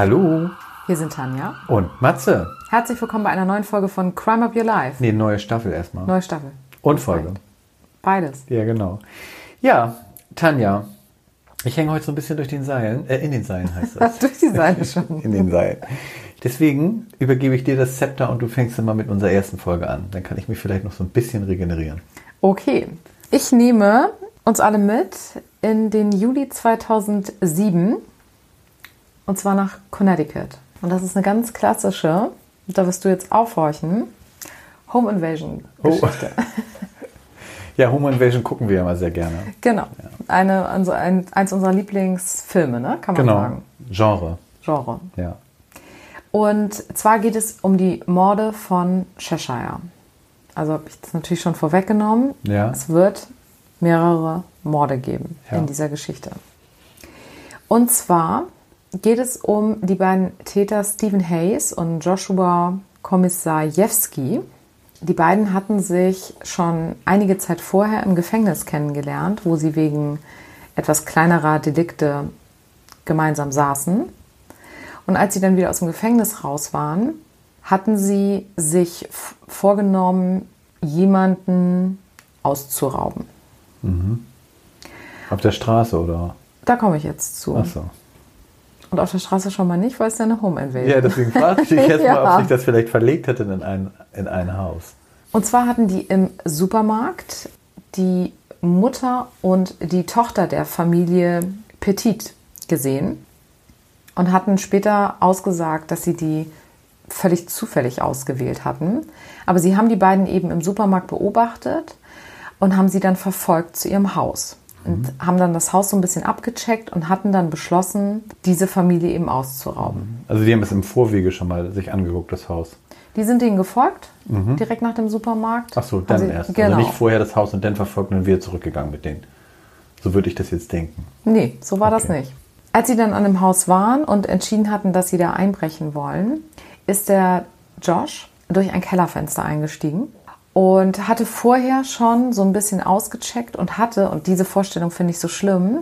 Hallo Hier sind Tanja. und Matze. Herzlich willkommen bei einer neuen Folge von Crime Up Your Life. Nee, neue Staffel erstmal. Neue Staffel. Und Folge. Beides. Ja, genau. Ja, Tanja, ich hänge heute so ein bisschen durch den Seilen, äh, in den Seilen heißt das. Durch die Seite schon. in den Seilen. Deswegen übergebe ich dir das Zepter und du fängst dann mal mit unserer ersten Folge an. Dann kann ich mich vielleicht noch so ein bisschen regenerieren. Okay. Ich nehme uns alle mit in den Juli 2007 und zwar nach Connecticut. Und das ist eine ganz klassische, da wirst du jetzt aufhorchen, Home Invasion Geschichte. Ja, Home Invasion gucken wir ja mal sehr gerne. Genau. Eine, also ein, eins unserer Lieblingsfilme, ne? kann man Genau. sagen. Genre. Genre. Ja. Und zwar geht es um die Morde von Cheshire. Also habe ich das natürlich schon vorweggenommen. Ja. Es wird mehrere Morde geben Ja. in dieser Geschichte. Und zwar geht es um die beiden Täter Stephen Hayes und Joshua Komisarjewski. Die beiden hatten sich schon einige Zeit vorher im Gefängnis kennengelernt, wo sie wegen etwas kleinerer Delikte gemeinsam saßen. Und als sie dann wieder aus dem Gefängnis raus waren, hatten sie sich vorgenommen, jemanden auszurauben. Auf der Straße oder? Da komme ich jetzt zu. Ach so. Und auf der Straße schon mal nicht, weil es ja eine Home Invasion. Ja, deswegen fragte ich jetzt mal, Ja. ob sich das vielleicht verlegt hätte in ein, in ein Haus. Und zwar hatten die im Supermarkt die Mutter und die Tochter der Familie Petit gesehen und hatten später ausgesagt, dass sie die völlig zufällig ausgewählt hatten. Aber sie haben die beiden eben im Supermarkt beobachtet und haben sie dann verfolgt zu ihrem Haus. Und haben dann das Haus so ein bisschen abgecheckt und hatten dann beschlossen, diese Familie eben auszurauben. Also die haben es im Vorwege schon mal sich angeguckt, das Haus. Die sind denen gefolgt, direkt nach dem Supermarkt. Ach so, dann sie- erst. Genau. Also nicht vorher das Haus und dann verfolgt und wieder zurückgegangen mit denen. So würde ich das jetzt denken. Nee, so war das Okay. nicht. Als sie dann an dem Haus waren und entschieden hatten, dass sie da einbrechen wollen, ist der Josh durch ein Kellerfenster eingestiegen und hatte vorher schon so ein bisschen ausgecheckt und hatte, und diese Vorstellung finde ich so schlimm,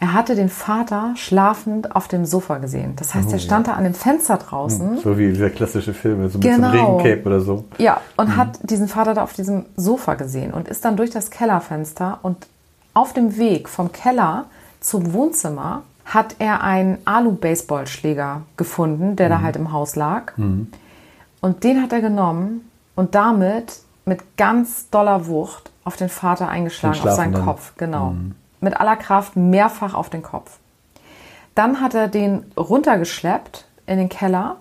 er hatte den Vater schlafend auf dem Sofa gesehen. Das heißt, er stand da an dem Fenster draußen. So wie dieser klassische Film, so mit so Genau. einem Regencape oder so. Ja, und hat diesen Vater da auf diesem Sofa gesehen und ist dann durch das Kellerfenster und auf dem Weg vom Keller zum Wohnzimmer hat er einen Alu-Baseballschläger gefunden, der da halt im Haus lag. Und den hat er genommen und damit mit ganz doller Wucht auf den Vater eingeschlagen, Den auf seinen. Kopf. Genau. Mit aller Kraft mehrfach auf den Kopf. Dann hat er den runtergeschleppt in den Keller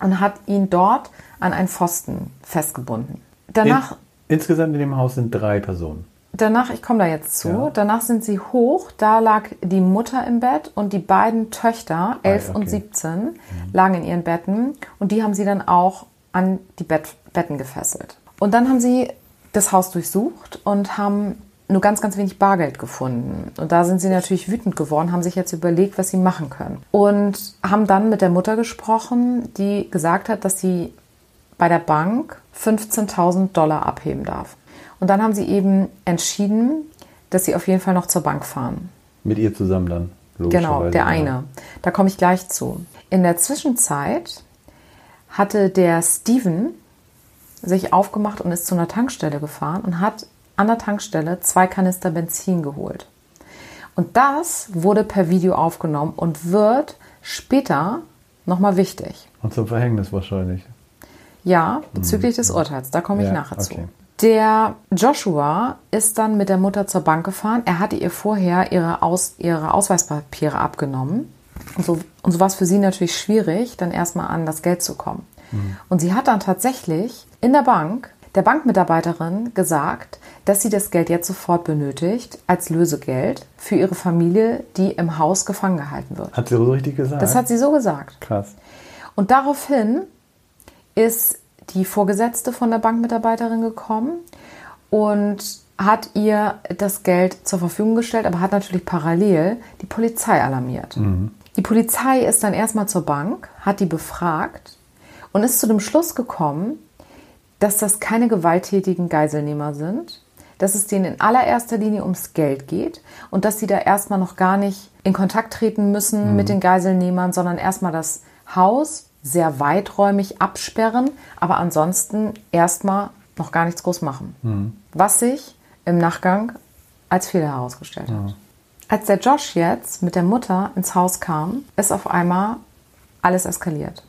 und hat ihn dort an einen Pfosten festgebunden. Danach, In, insgesamt in dem Haus sind drei Personen. danach ich komme da jetzt zu, Ja. danach sind sie hoch, da lag die Mutter im Bett und die beiden Töchter, 11 und okay. 17, lagen in ihren Betten und die haben sie dann auch an die Bett, Betten gefesselt. Und dann haben sie das Haus durchsucht und haben nur ganz, ganz wenig Bargeld gefunden. Und da sind sie natürlich wütend geworden, haben sich jetzt überlegt, was sie machen können. Und haben dann mit der Mutter gesprochen, die gesagt hat, dass sie bei der Bank 15.000 Dollar abheben darf. Und dann haben sie eben entschieden, dass sie auf jeden Fall noch zur Bank fahren. Mit ihr zusammen dann. Genau, der ja. eine. Da komme ich gleich zu. In der Zwischenzeit hatte der Steven sich aufgemacht und ist zu einer Tankstelle gefahren und hat an der Tankstelle zwei Kanister Benzin geholt. Und das wurde per Video aufgenommen und wird später nochmal wichtig. Und zum Verhängnis wahrscheinlich. Ja, bezüglich des Urteils, da komme ich Ja, nachher zu. okay. Der Joshua ist dann mit der Mutter zur Bank gefahren. Er hatte ihr vorher ihre, Aus, ihre Ausweispapiere abgenommen. Und so, und so war es für sie natürlich schwierig, dann erstmal an das Geld zu kommen. Und sie hat dann tatsächlich in der Bank der Bankmitarbeiterin gesagt, dass sie das Geld jetzt sofort benötigt als Lösegeld für ihre Familie, die im Haus gefangen gehalten wird. Hat sie so richtig gesagt? Das hat sie so gesagt. Krass. Und daraufhin ist die Vorgesetzte von der Bankmitarbeiterin gekommen und hat ihr das Geld zur Verfügung gestellt, aber hat natürlich parallel die Polizei alarmiert. Die Polizei ist dann erstmal zur Bank, hat die befragt und ist zu dem Schluss gekommen, dass das keine gewalttätigen Geiselnehmer sind, dass es denen in allererster Linie ums Geld geht und dass sie da erstmal noch gar nicht in Kontakt treten müssen mit den Geiselnehmern, sondern erstmal das Haus sehr weiträumig absperren, aber ansonsten erstmal noch gar nichts groß machen. Was sich im Nachgang als Fehler herausgestellt hat. Als der Josh jetzt mit der Mutter ins Haus kam, ist auf einmal alles eskaliert.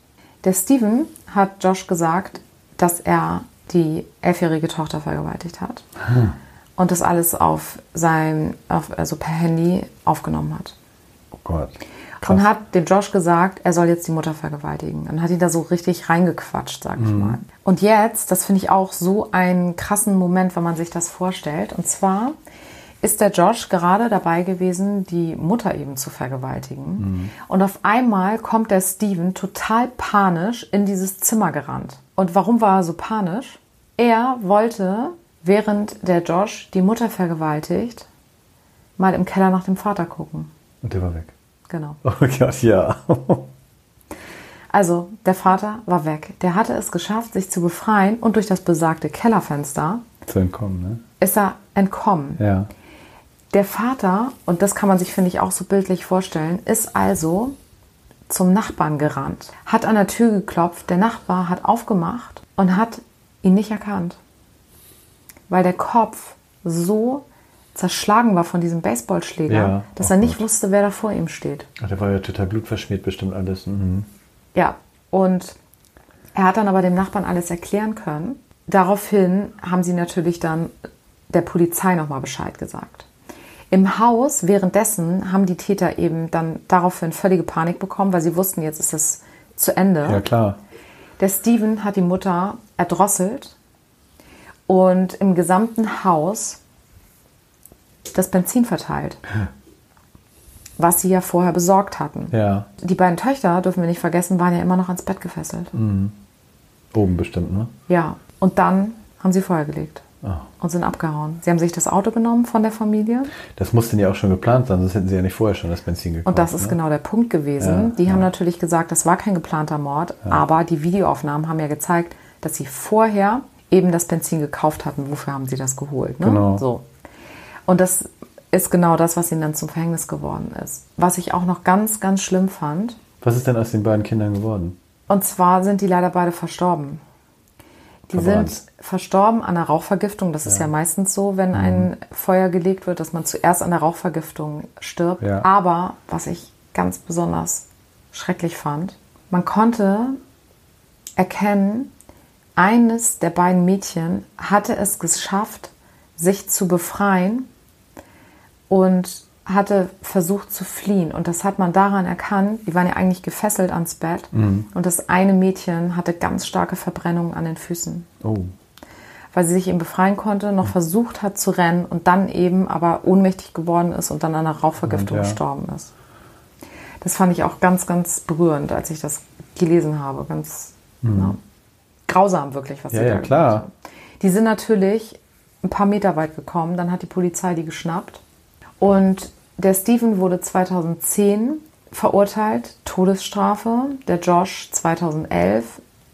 Der Steven hat Josh gesagt, dass er die elfjährige Tochter vergewaltigt hat und das alles auf sein, auf, also per Handy aufgenommen hat. Oh Gott. Und hat dem Josh gesagt, er soll jetzt die Mutter vergewaltigen. Und hat ihn da so richtig reingequatscht, sag ich mal. Und jetzt, das finde ich auch so einen krassen Moment, wenn man sich das vorstellt. Und zwar ist der Josh gerade dabei gewesen, die Mutter eben zu vergewaltigen. Und auf einmal kommt der Steven total panisch in dieses Zimmer gerannt. Und warum war er so panisch? Er wollte, während der Josh die Mutter vergewaltigt, mal im Keller nach dem Vater gucken. Und der war weg. Genau. Oh Gott, ja. Also, der Vater war weg. Der hatte es geschafft, sich zu befreien und durch das besagte Kellerfenster Zu entkommen, ne? ist er entkommen. Ja. Der Vater, und das kann man sich, finde ich, auch so bildlich vorstellen, ist also zum Nachbarn gerannt, hat an der Tür geklopft, der Nachbar hat aufgemacht und hat ihn nicht erkannt, weil der Kopf so zerschlagen war von diesem Baseballschläger, Ja, dass oh er nicht Gott. wusste, wer da vor ihm steht. Ach, der war ja total blutverschmiert bestimmt alles. Mhm. Ja, und er hat dann aber dem Nachbarn alles erklären können. Daraufhin haben sie natürlich dann der Polizei nochmal Bescheid gesagt. Im Haus währenddessen haben die Täter eben dann daraufhin völlige Panik bekommen, weil sie wussten, jetzt ist es zu Ende. Ja, klar. Der Steven hat die Mutter erdrosselt und im gesamten Haus das Benzin verteilt, was sie ja vorher besorgt hatten. Ja. Die beiden Töchter, dürfen wir nicht vergessen, waren ja immer noch ans Bett gefesselt. Oben bestimmt, ne? Ja, und dann haben sie Feuer gelegt Ah. und sind abgehauen. Sie haben sich das Auto genommen von der Familie Das musste ja auch schon geplant sein, sonst hätten sie ja nicht vorher schon das Benzin gekauft. und das ist ne? genau der Punkt gewesen. Ja, die haben natürlich gesagt, das war kein geplanter Mord, aber die Videoaufnahmen haben ja gezeigt, dass sie vorher eben das Benzin gekauft hatten. Wofür haben sie das geholt? Ne? Genau. So. Und das ist genau das, was ihnen dann zum Verhängnis geworden ist. Was ich auch noch ganz, ganz schlimm fand, Was ist denn aus den beiden Kindern geworden? Und zwar sind die leider beide verstorben. Die Verbrannt. sind verstorben an einer Rauchvergiftung. Das ist ja meistens so, wenn ein Feuer gelegt wird, dass man zuerst an der Rauchvergiftung stirbt. Ja. Aber was ich ganz besonders schrecklich fand, man konnte erkennen, eines der beiden Mädchen hatte es geschafft, sich zu befreien und hatte versucht zu fliehen. Und das hat man daran erkannt, die waren ja eigentlich gefesselt ans Bett. Und das eine Mädchen hatte ganz starke Verbrennungen an den Füßen, Oh. weil sie sich eben befreien konnte, noch versucht hat zu rennen und dann eben aber ohnmächtig geworden ist und dann an einer Rauchvergiftung ja. gestorben ist. Das fand ich auch ganz, ganz berührend, als ich das gelesen habe. Ganz ja, grausam wirklich, was Ja, sie da ja, klar. haben. Die sind natürlich ein paar Meter weit gekommen, dann hat die Polizei die geschnappt. Und der Steven wurde 2010 verurteilt, Todesstrafe. Der Josh 2011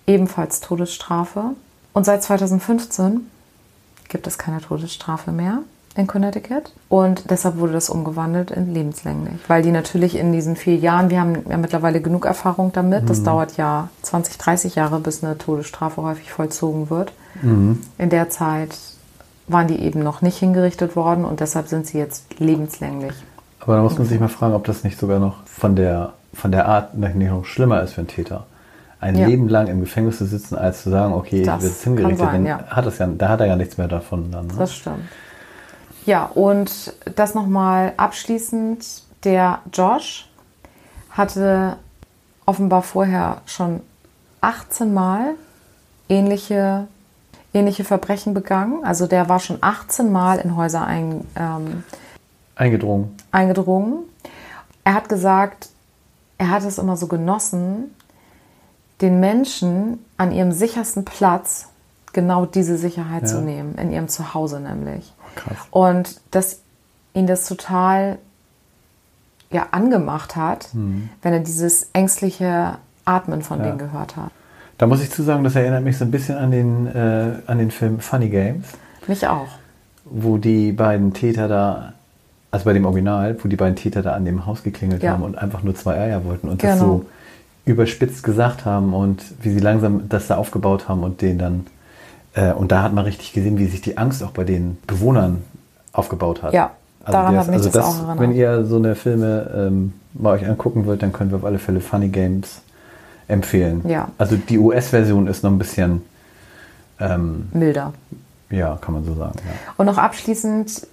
ebenfalls Todesstrafe. Und seit 2015 gibt es keine Todesstrafe mehr in Connecticut. Und deshalb wurde das umgewandelt in lebenslänglich. Weil die natürlich in diesen vier Jahren, wir haben ja mittlerweile genug Erfahrung damit, das dauert ja 20, 30 Jahre, bis eine Todesstrafe häufig vollzogen wird. In der Zeit waren die eben noch nicht hingerichtet worden und deshalb sind sie jetzt lebenslänglich. Aber da muss man sich mal fragen, ob das nicht sogar noch von der, von der Art nicht noch schlimmer ist für einen Täter. Ein Ja. Leben lang im Gefängnis zu sitzen, als zu sagen, okay, Das wird hingerichtet, kann sein, ja. hat das ja, da hat er ja nichts mehr davon dann. Ne? Das stimmt. Ja, und das nochmal abschließend. Der Josh hatte offenbar vorher schon 18 Mal ähnliche, ähnliche Verbrechen begangen. Also der war schon 18 Mal in Häuser ein, ähm, Eingedrungen. eingedrungen. Er hat gesagt, er hat es immer so genossen, den Menschen an ihrem sichersten Platz genau diese Sicherheit Ja. zu nehmen, in ihrem Zuhause nämlich. Krass. Und dass ihn das total ja, angemacht hat, wenn er dieses ängstliche Atmen von Ja. denen gehört hat. Da muss ich zu sagen, das erinnert mich so ein bisschen an den, äh, an den Film Funny Games. Mich auch. wo die beiden Täter da, also bei dem Original, wo die beiden Täter da an dem Haus geklingelt Ja. haben und einfach nur zwei Eier wollten und das Genau. so überspitzt gesagt haben und wie sie langsam das da aufgebaut haben und den dann, äh, und da hat man richtig gesehen, wie sich die Angst auch bei den Bewohnern aufgebaut hat. Ja, daran der hat mich das auch erinnert. Wenn ihr so eine Filme ähm, mal euch angucken wollt, dann können wir auf alle Fälle Funny Games empfehlen. Ja. Also die US-Version ist noch ein bisschen, ähm, Milder. ja, kann man so sagen. Ja. Und noch abschließend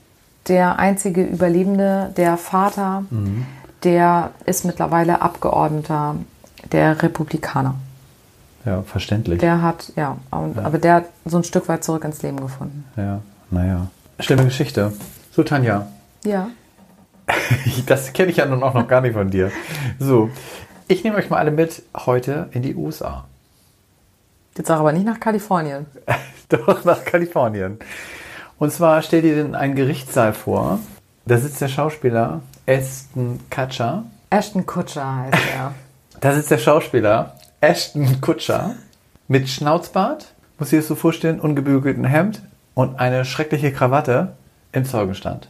der einzige Überlebende, der Vater, Mhm. der ist mittlerweile Abgeordneter der Republikaner. Ja, verständlich. Der hat, ja, und, aber der hat so ein Stück weit zurück ins Leben gefunden. ja, naja. Schlimme Geschichte. So, Tanja, Ja. das kenne ich ja nun auch noch gar nicht von dir. So, ich nehme euch mal alle mit heute in die USA. Jetzt sag aber nicht nach Kalifornien. Doch, nach Kalifornien. Und zwar stell dir denn einen Gerichtssaal vor. Da sitzt der Schauspieler Aston Kutcher. Ashton Kutscher heißt er. Da sitzt der Schauspieler Ashton Kutscher mit Schnauzbart, muss ich das so vorstellen, ungebügelten Hemd und eine schreckliche Krawatte im Zeugenstand.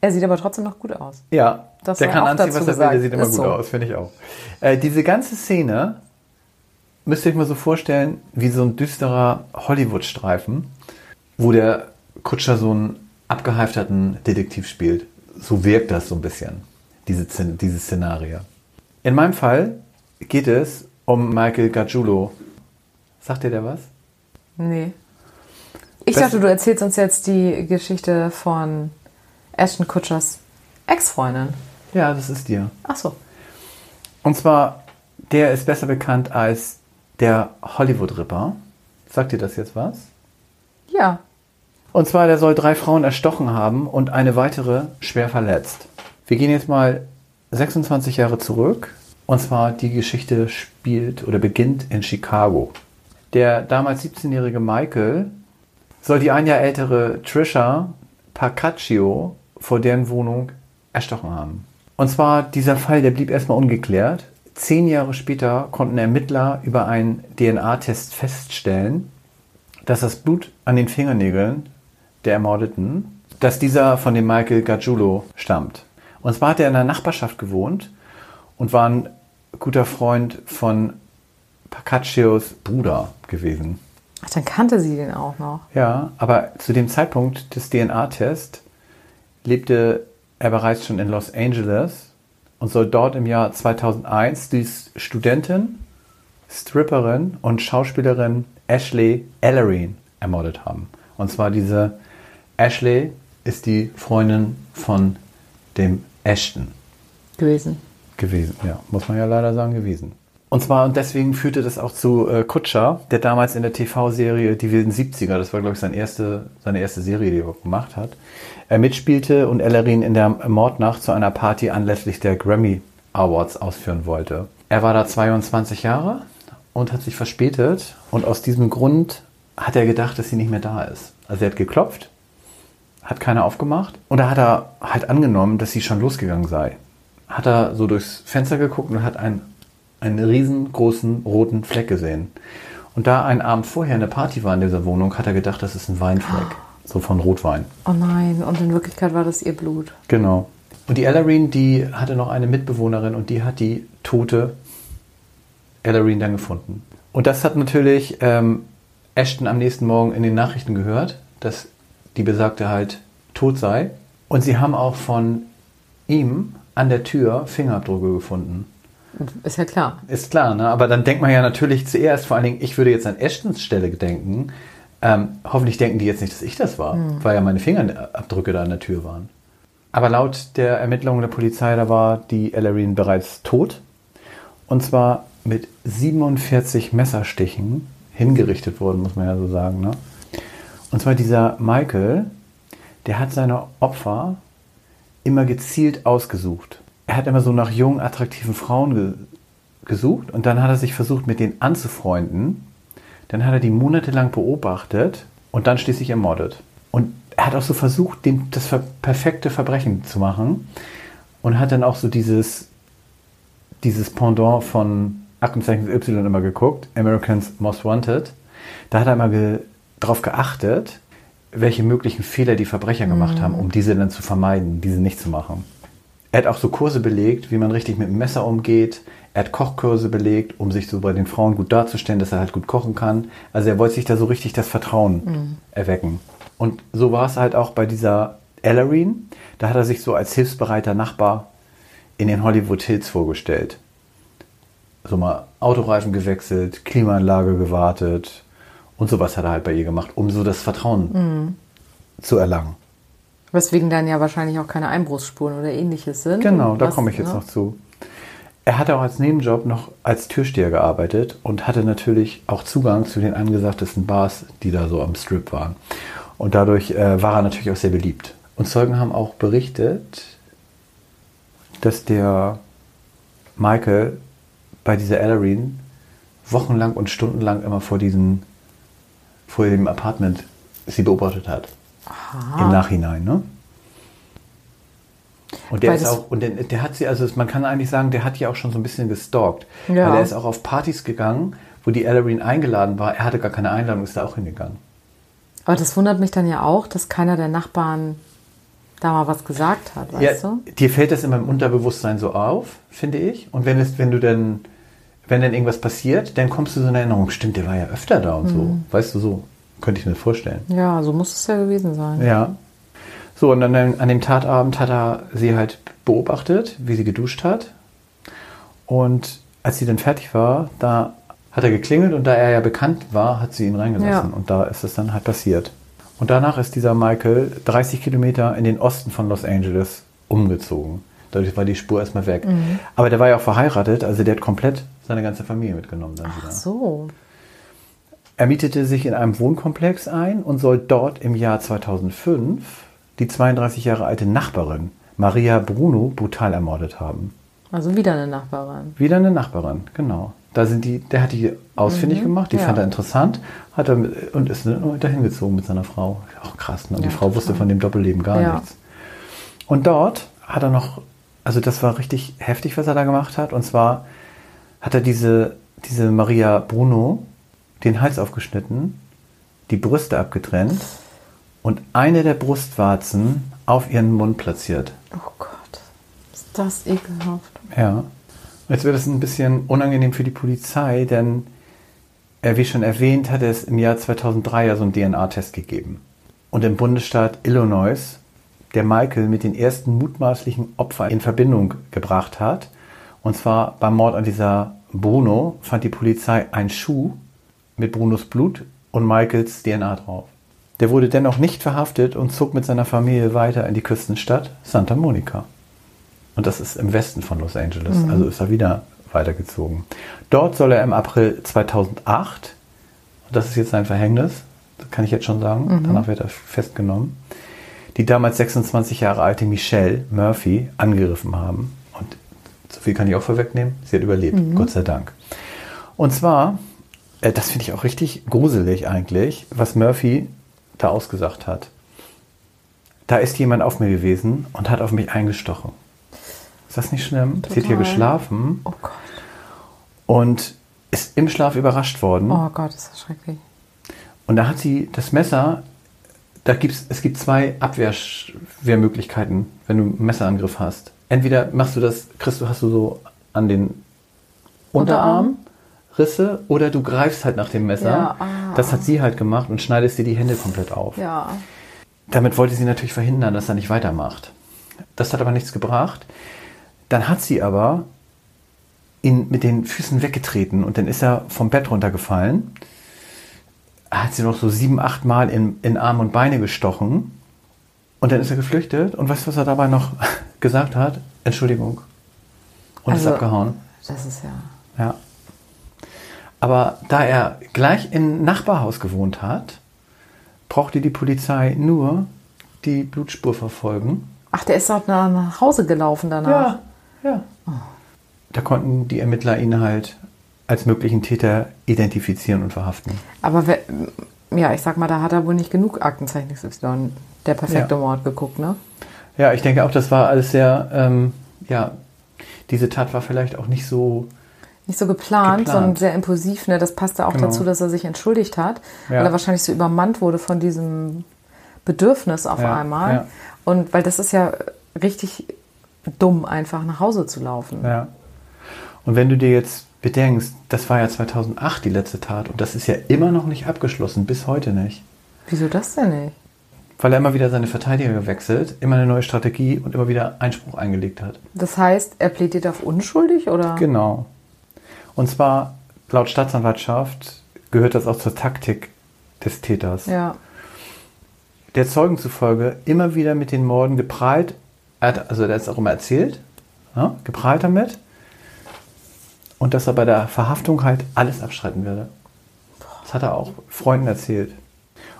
er sieht aber trotzdem noch gut aus. Ja, Das der kann anziehen, was er will, der sieht immer gut so. aus, finde ich auch. Äh, diese ganze Szene müsst ihr euch mal so vorstellen, wie so ein düsterer Hollywood-Streifen, wo der Kutscher so einen abgehalfterten Detektiv spielt. So wirkt das so ein bisschen, diese, diese Szenario. In meinem Fall geht es um Michael Gargiulo. Sagt dir der was? Nee. Ich Was- dachte, du erzählst uns jetzt die Geschichte von Ashton Kutschers Ex-Freundin. Ja, das ist dir. Ach so. Und zwar, der ist besser bekannt als der Hollywood-Ripper. Sagt dir das jetzt was? Ja. Und zwar, der soll drei Frauen erstochen haben und eine weitere schwer verletzt. Wir gehen jetzt mal 26 Jahre zurück. Und zwar, die Geschichte spielt oder beginnt in Chicago. Der damals 17-jährige Michael soll die ein Jahr ältere Trisha Parcaccio vor deren Wohnung erstochen haben. Und zwar, dieser Fall, der blieb erstmal ungeklärt. Zehn Jahre später konnten Ermittler über einen DNA-Test feststellen, dass das Blut an den Fingernägeln der Ermordeten, dass dieser von dem Michael Gargiulo stammt. Und zwar hat er in der Nachbarschaft gewohnt und war ein guter Freund von Parcaccios Bruder gewesen. Ach, dann kannte sie den auch noch. Ja, aber zu dem Zeitpunkt des DNA-Tests lebte er bereits schon in Los Angeles und soll dort im Jahr 2001 die Studentin, Stripperin und Schauspielerin Ashley Ellery ermordet haben. Und zwar diese Ashley ist die Freundin von dem Ashton Gewesen. gewesen. Ja, muss man ja leider sagen, gewesen. Und zwar, und deswegen führte das auch zu äh, Kutscher, der damals in der TV-Serie Die wilden 70er, das war, glaube ich, seine erste, seine erste Serie, die er gemacht hat, er mitspielte und Ellerin in der Mordnacht zu einer Party anlässlich der Grammy Awards ausführen wollte. Er war da 22 Jahre und hat sich verspätet und aus diesem Grund hat er gedacht, dass sie nicht mehr da ist. Also er hat geklopft, hat keiner aufgemacht und da hat er halt angenommen, dass sie schon losgegangen sei. Hat er so durchs Fenster geguckt und hat einen, einen riesengroßen roten Fleck gesehen. Und da ein Abend vorher eine Party war in dieser Wohnung, hat er gedacht, das ist ein Weinfleck. So von Rotwein. Oh nein, und in Wirklichkeit war das ihr Blut. Genau. Und die Ellerin, die hatte noch eine Mitbewohnerin und die hat die tote Ellerin dann gefunden. Und das hat natürlich ähm, Ashton am nächsten Morgen in den Nachrichten gehört, dass die Besagte halt tot sei. Und sie haben auch von ihm an der Tür Fingerabdrücke gefunden. Ist ja klar. Ist klar, ne? aber dann denkt man ja natürlich zuerst, vor allen Dingen, ich würde jetzt an Ashtons Stelle denken, ähm, hoffentlich denken die jetzt nicht, dass ich das war, weil ja meine Fingerabdrücke da an der Tür waren. Aber laut der Ermittlungen der Polizei, da war die Ellerin bereits tot. Und zwar mit 47 Messerstichen hingerichtet worden, muss man ja so sagen. Ne? Und zwar dieser Michael, der hat seine Opfer immer gezielt ausgesucht. Er hat immer so nach jungen, attraktiven Frauen ge gesucht und dann hat er sich versucht, mit denen anzufreunden. Dann hat er die monatelang beobachtet und dann schließlich ermordet. Und er hat auch so versucht, den, das ver perfekte Verbrechen zu machen und hat dann auch so dieses, dieses Pendant von Aktenzeichen Y immer geguckt, Americans Most Wanted. Da hat er immer ge drauf geachtet, welche möglichen Fehler die Verbrecher gemacht haben, um diese dann zu vermeiden, diese nicht zu machen. Er hat auch so Kurse belegt, wie man richtig mit dem Messer umgeht. Er hat Kochkurse belegt, um sich so bei den Frauen gut darzustellen, dass er halt gut kochen kann. Also er wollte sich da so richtig das Vertrauen erwecken. Und so war es halt auch bei dieser Ellerine. Da hat er sich so als hilfsbereiter Nachbar in den Hollywood Hills vorgestellt. So mal Autoreifen gewechselt, Klimaanlage gewartet und sowas hat er halt bei ihr gemacht, um so das Vertrauen zu erlangen. Weswegen dann ja wahrscheinlich auch keine Einbruchsspuren oder ähnliches sind. Genau, da komme ich jetzt ne? noch zu. Er hatte auch als Nebenjob noch als Türsteher gearbeitet und hatte natürlich auch Zugang zu den angesagtesten Bars, die da so am Strip waren. Und dadurch äh, war er natürlich auch sehr beliebt. Und Zeugen haben auch berichtet, dass der Michael bei dieser Ellerine wochenlang und stundenlang immer vor diesem, vor dem Apartment sie beobachtet hat. Im Nachhinein, ne? Und der Weil ist auch, und der, der hat sie, also man kann eigentlich sagen, der hat ja auch schon so ein bisschen gestalkt. Ja. Weil er ist auch auf Partys gegangen, wo die Ellerine eingeladen war. Er hatte gar keine Einladung, ist da auch hingegangen. Aber das wundert mich dann ja auch, dass keiner der Nachbarn da mal was gesagt hat, weißt ja, du? Dir fällt das in meinem Unterbewusstsein so auf, finde ich. Und wenn es, wenn du dann, wenn dann irgendwas passiert, dann kommst du so in Erinnerung, stimmt, der war ja öfter da und so. Mhm. Weißt du, so könnte ich mir vorstellen. Ja, so muss es ja gewesen sein. Ja. So, und dann an dem Tatabend hat er sie halt beobachtet, wie sie geduscht hat. Und als sie dann fertig war, da hat er geklingelt und da er ja bekannt war, hat sie ihn reingelassen. Ja. Und da ist es dann halt passiert. Und danach ist dieser Michael 30 Kilometer in den Osten von Los Angeles umgezogen. Dadurch war die Spur erstmal weg. Mhm. Aber der war ja auch verheiratet, also der hat komplett seine ganze Familie mitgenommen dann wieder. Ach so. Er mietete sich in einem Wohnkomplex ein und soll dort im Jahr 2005 die 32 Jahre alte Nachbarin Maria Bruno brutal ermordet haben. Also wieder eine Nachbarin. Wieder eine Nachbarin, genau. Da sind die, der hat die ausfindig gemacht, die Mhm. ja. fand er interessant, hat er mit- und ist dahin gezogen mit seiner Frau. Auch krass, ne? Und die Ja, Frau wusste von dem Doppelleben gar Ja. nichts. Und dort hat er noch, also das war richtig heftig, was er da gemacht hat. Und zwar hat er diese, diese Maria Bruno den Hals aufgeschnitten, die Brüste abgetrennt und eine der Brustwarzen auf ihren Mund platziert. Oh Gott. Ist das ekelhaft. Ja. Jetzt wird es ein bisschen unangenehm für die Polizei, denn äh, wie schon erwähnt, hat es im Jahr 2003 ja so einen DNA-Test gegeben. Und im Bundesstaat Illinois, der Michael mit den ersten mutmaßlichen Opfern in Verbindung gebracht hat, und zwar beim Mord an dieser Bruno, fand die Polizei einen Schuh mit Brunos Blut und Michaels DNA drauf. Der wurde dennoch nicht verhaftet und zog mit seiner Familie weiter in die Küstenstadt Santa Monica. Und das ist im Westen von Los Angeles. Also ist er wieder weitergezogen. Dort soll er im April 2008, und das ist jetzt sein Verhängnis, das kann ich jetzt schon sagen, danach wird er festgenommen, die damals 26 Jahre alte Michelle Murphy angegriffen haben. Und so viel kann ich auch vorwegnehmen, sie hat überlebt, Gott sei Dank. Und zwar, äh, das finde ich auch richtig gruselig eigentlich, was Murphy da ausgesagt hat. Da ist jemand auf mir gewesen und hat auf mich eingestochen. Ist das nicht schlimm? Sie hat hier Total. geschlafen Oh Gott. und ist im Schlaf überrascht worden. Oh Gott, ist das schrecklich. Und da hat sie das Messer, da gibt's, es gibt zwei Abwehrmöglichkeiten, wenn du einen Messerangriff hast. Entweder machst du das, kriegst du, hast du so an den Unterarm Risse oder du greifst halt nach dem Messer. Ja, ah. Das hat sie halt gemacht und schneidest dir die Hände komplett auf. Ja. Damit wollte sie natürlich verhindern, dass er nicht weitermacht. Das hat aber nichts gebracht. Dann hat sie aber ihn mit den Füßen weggetreten und dann ist er vom Bett runtergefallen. Hat sie noch so sieben, acht Mal in, in Arme und Beine gestochen. Und dann ist er geflüchtet. Und weißt du, was er dabei noch gesagt hat? Entschuldigung. Und ist Also- abgehauen. Das ist ja. Ja. Aber da er gleich im Nachbarhaus gewohnt hat, brauchte die Polizei nur die Blutspur verfolgen. Ach, der ist auch nach Hause gelaufen danach. ja. Da konnten die Ermittler ihn halt als möglichen Täter identifizieren und verhaften. Aber wer, ja, ich sag mal, da hat er wohl nicht genug Aktenzeichen XY, der perfekte Ja. Mord geguckt, ne? Ja, ich denke auch, das war alles sehr, ähm, ja, diese Tat war vielleicht auch nicht so, Nicht so geplant, Geplant. sondern sehr impulsiv. Ne? Das passte auch Genau. dazu, dass er sich entschuldigt hat, Ja. weil er wahrscheinlich so übermannt wurde von diesem Bedürfnis auf Ja, einmal. Und weil das ist ja richtig dumm, einfach nach Hause zu laufen. Ja. Und wenn du dir jetzt bedenkst, das war ja 2008 die letzte Tat und das ist ja immer noch nicht abgeschlossen, bis heute nicht. Wieso das denn nicht? Weil er immer wieder seine Verteidiger gewechselt, immer eine neue Strategie und immer wieder Einspruch eingelegt hat. Das heißt, er plädiert auf unschuldig oder? Genau. Und zwar, laut Staatsanwaltschaft, gehört das auch zur Taktik des Täters. Ja. Der Zeugen zufolge immer wieder mit den Morden geprahlt, er hat, also der hat es auch immer erzählt, ja, geprahlt damit. Und dass er bei der Verhaftung halt alles abstreiten werde. Das hat er auch Freunden erzählt.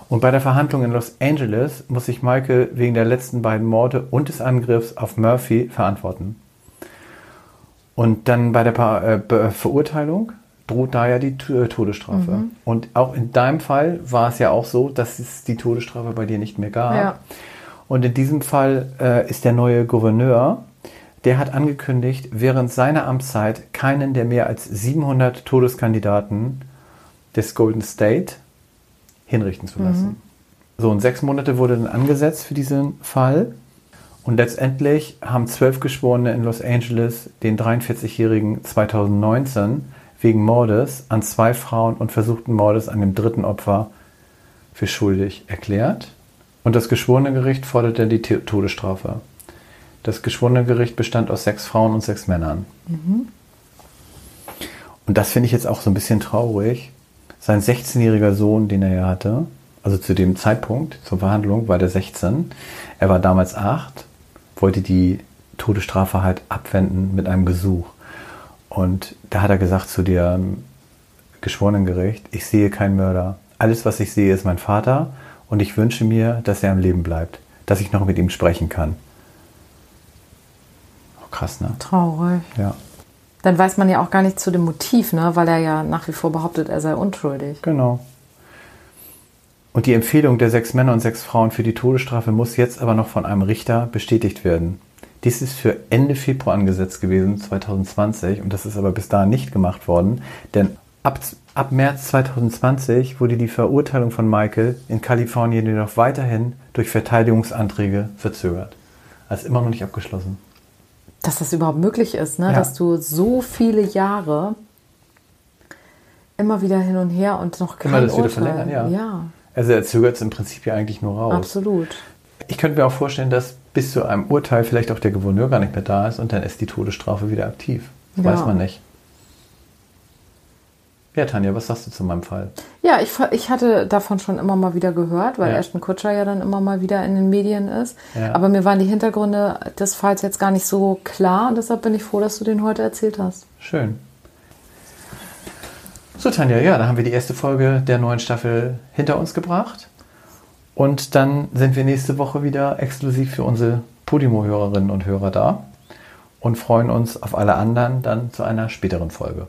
Und bei der Verhandlung in Los Angeles muss sich Michael wegen der letzten beiden Morde und des Angriffs auf Murphy verantworten. Und dann bei der äh, Verurteilung droht da ja die äh, Todesstrafe. Und auch in deinem Fall war es ja auch so, dass es die Todesstrafe bei dir nicht mehr gab. Ja. Und in diesem Fall äh, ist der neue Gouverneur, der hat angekündigt, während seiner Amtszeit keinen der mehr als 700 Todeskandidaten des Golden State hinrichten zu lassen. So, und sechs Monate wurde dann angesetzt für diesen Fall. Und letztendlich haben zwölf Geschworene in Los Angeles den 43-Jährigen 2019 wegen Mordes an zwei Frauen und versuchten Mordes an dem dritten Opfer für schuldig erklärt. Und das Geschworenengericht forderte die Todesstrafe. Das Geschworenengericht bestand aus sechs Frauen und sechs Männern. Und das finde ich jetzt auch so ein bisschen traurig. Sein 16-jähriger Sohn, den er ja hatte, also zu dem Zeitpunkt zur Verhandlung war der 16. Er war damals 8, wollte die Todesstrafe halt abwenden mit einem Gesuch. Und da hat er gesagt zu dem Geschworenengericht, ich sehe keinen Mörder. Alles, was ich sehe, ist mein Vater und ich wünsche mir, dass er am Leben bleibt, dass ich noch mit ihm sprechen kann. Krass, ne? Traurig. Ja, Dann weiß man ja auch gar nicht zu dem Motiv, ne? weil er ja nach wie vor behauptet, er sei unschuldig. genau. Und die Empfehlung der sechs Männer und sechs Frauen für die Todesstrafe muss jetzt aber noch von einem Richter bestätigt werden. Dies ist für Ende Februar angesetzt gewesen, 2020, und das ist aber bis dahin nicht gemacht worden, denn ab, ab März 2020 wurde die Verurteilung von Michael in Kalifornien jedoch weiterhin durch Verteidigungsanträge verzögert. Also immer noch nicht abgeschlossen. Dass das überhaupt möglich ist, ne? Ja. dass du so viele Jahre immer wieder hin und her und noch kein Immer das wieder verlängern, ja. Ja, Also er zögert es im Prinzip ja eigentlich nur raus. absolut. Ich könnte mir auch vorstellen, dass bis zu einem Urteil vielleicht auch der Gouverneur gar nicht mehr da ist und dann ist die Todesstrafe wieder aktiv. Das Ja. weiß man nicht. Ja, Tanja, was sagst du zu meinem Fall? Ja, ich, ich hatte davon schon immer mal wieder gehört, weil Ja. Ashton Kutscher ja dann immer mal wieder in den Medien ist. Ja. Aber mir waren die Hintergründe des Falls jetzt gar nicht so klar und deshalb bin ich froh, dass du den heute erzählt hast. Schön. So, Tanja, ja, dann haben wir die erste Folge der neuen Staffel hinter uns gebracht. Und dann sind wir nächste Woche wieder exklusiv für unsere Podimo-Hörerinnen und Hörer da und freuen uns auf alle anderen dann zu einer späteren Folge.